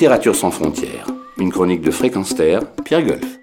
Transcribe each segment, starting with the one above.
Littérature sans frontières, une chronique de Fréquence Pierre Golf.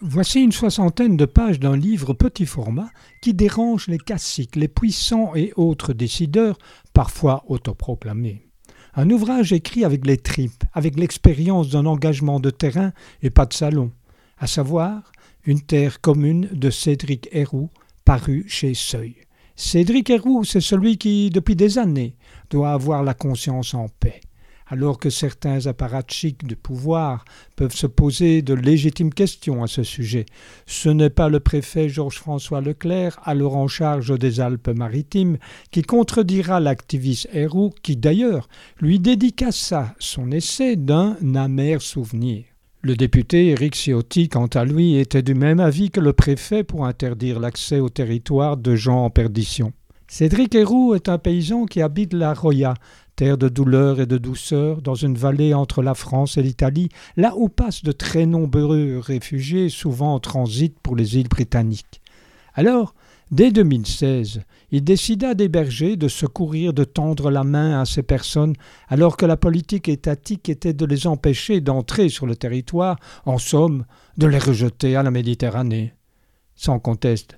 Voici une soixantaine de pages d'un livre petit format qui dérange les classiques, les puissants et autres décideurs, parfois autoproclamés. Un ouvrage écrit avec les tripes, avec l'expérience d'un engagement de terrain et pas de salon, à savoir Une terre commune de Cédric Héroux, paru chez Seuil. Cédric Héroux, c'est celui qui, depuis des années, doit avoir la conscience en paix alors que certains apparatchiks de pouvoir peuvent se poser de légitimes questions à ce sujet. Ce n'est pas le préfet Georges-François Leclerc, alors en charge des Alpes-Maritimes, qui contredira l'activiste Héroux, qui d'ailleurs lui dédicaça son essai d'un amer souvenir. Le député Éric Ciotti, quant à lui, était du même avis que le préfet pour interdire l'accès au territoire de gens en perdition. Cédric Héroux est un paysan qui habite la Roya, terre de douleur et de douceur, dans une vallée entre la France et l'Italie, là où passent de très nombreux réfugiés, souvent en transit pour les îles britanniques. Alors, dès 2016, il décida d'héberger, de secourir, de tendre la main à ces personnes, alors que la politique étatique était de les empêcher d'entrer sur le territoire, en somme, de les rejeter à la Méditerranée. Sans conteste,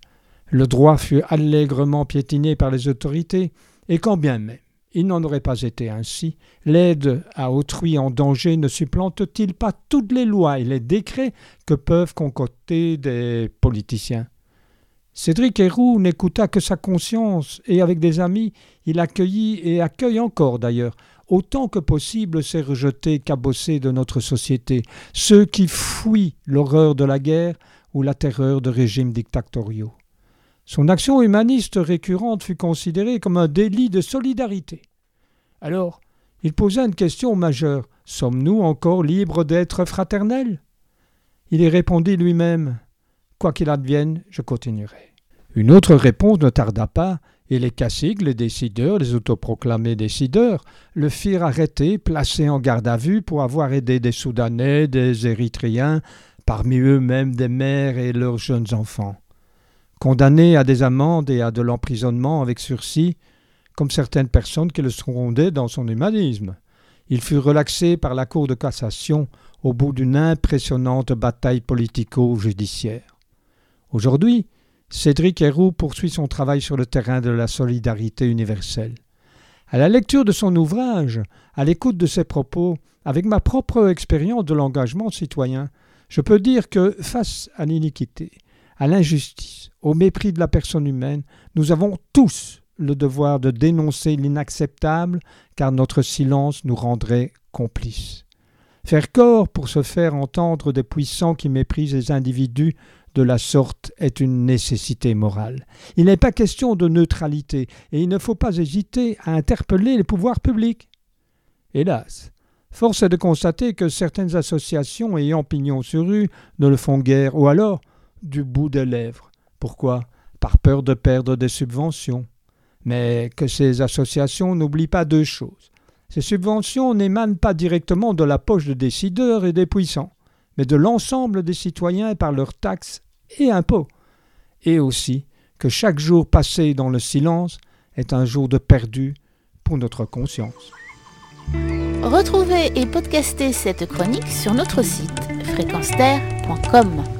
le droit fut allègrement piétiné par les autorités, et quand bien même il n'en aurait pas été ainsi. L'aide à autrui en danger ne supplante-t-il pas toutes les lois et les décrets que peuvent concocter des politiciens? Cédric Héroux n'écouta que sa conscience, et avec des amis, il accueillit et accueille encore d'ailleurs autant que possible ces rejetés cabossés de notre société, ceux qui fuient l'horreur de la guerre ou la terreur de régimes dictatoriaux. Son action humaniste récurrente fut considérée comme un délit de solidarité. Alors, il posa une question majeure. Sommes-nous encore libres d'être fraternels? Il y répondit lui-même. Quoi qu'il advienne, je continuerai. Une autre réponse ne tarda pas, et les caciques, les décideurs, les autoproclamés décideurs, le firent arrêter, placé en garde à vue pour avoir aidé des Soudanais, des Érythréens, parmi eux même des mères et leurs jeunes enfants condamné à des amendes et à de l'emprisonnement avec sursis, comme certaines personnes qui le secondaient dans son humanisme. Il fut relaxé par la Cour de cassation au bout d'une impressionnante bataille politico-judiciaire. Aujourd'hui, Cédric Héroux poursuit son travail sur le terrain de la solidarité universelle. À la lecture de son ouvrage, à l'écoute de ses propos, avec ma propre expérience de l'engagement citoyen, je peux dire que, face à l'iniquité, à l'injustice, au mépris de la personne humaine, nous avons tous le devoir de dénoncer l'inacceptable, car notre silence nous rendrait complices. Faire corps pour se faire entendre des puissants qui méprisent les individus de la sorte est une nécessité morale. Il n'est pas question de neutralité, et il ne faut pas hésiter à interpeller les pouvoirs publics. Hélas, force est de constater que certaines associations ayant pignon sur rue ne le font guère, ou alors du bout des lèvres. Pourquoi? Par peur de perdre des subventions. Mais que ces associations n'oublient pas deux choses. Ces subventions n'émanent pas directement de la poche des décideurs et des puissants, mais de l'ensemble des citoyens par leurs taxes et impôts. Et aussi que chaque jour passé dans le silence est un jour de perdu pour notre conscience. Retrouvez et podcastez cette chronique sur notre site fréquenceterre.com.